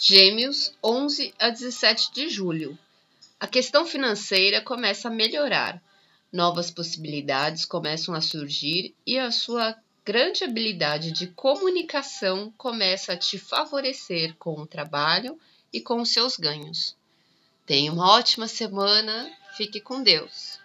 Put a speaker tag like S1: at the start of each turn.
S1: Gêmeos, 11 a 17 de julho. A questão financeira começa a melhorar. Novas possibilidades começam a surgir e a sua grande habilidade de comunicação começa a te favorecer com o trabalho e com os seus ganhos. Tenha uma ótima semana, fique com Deus.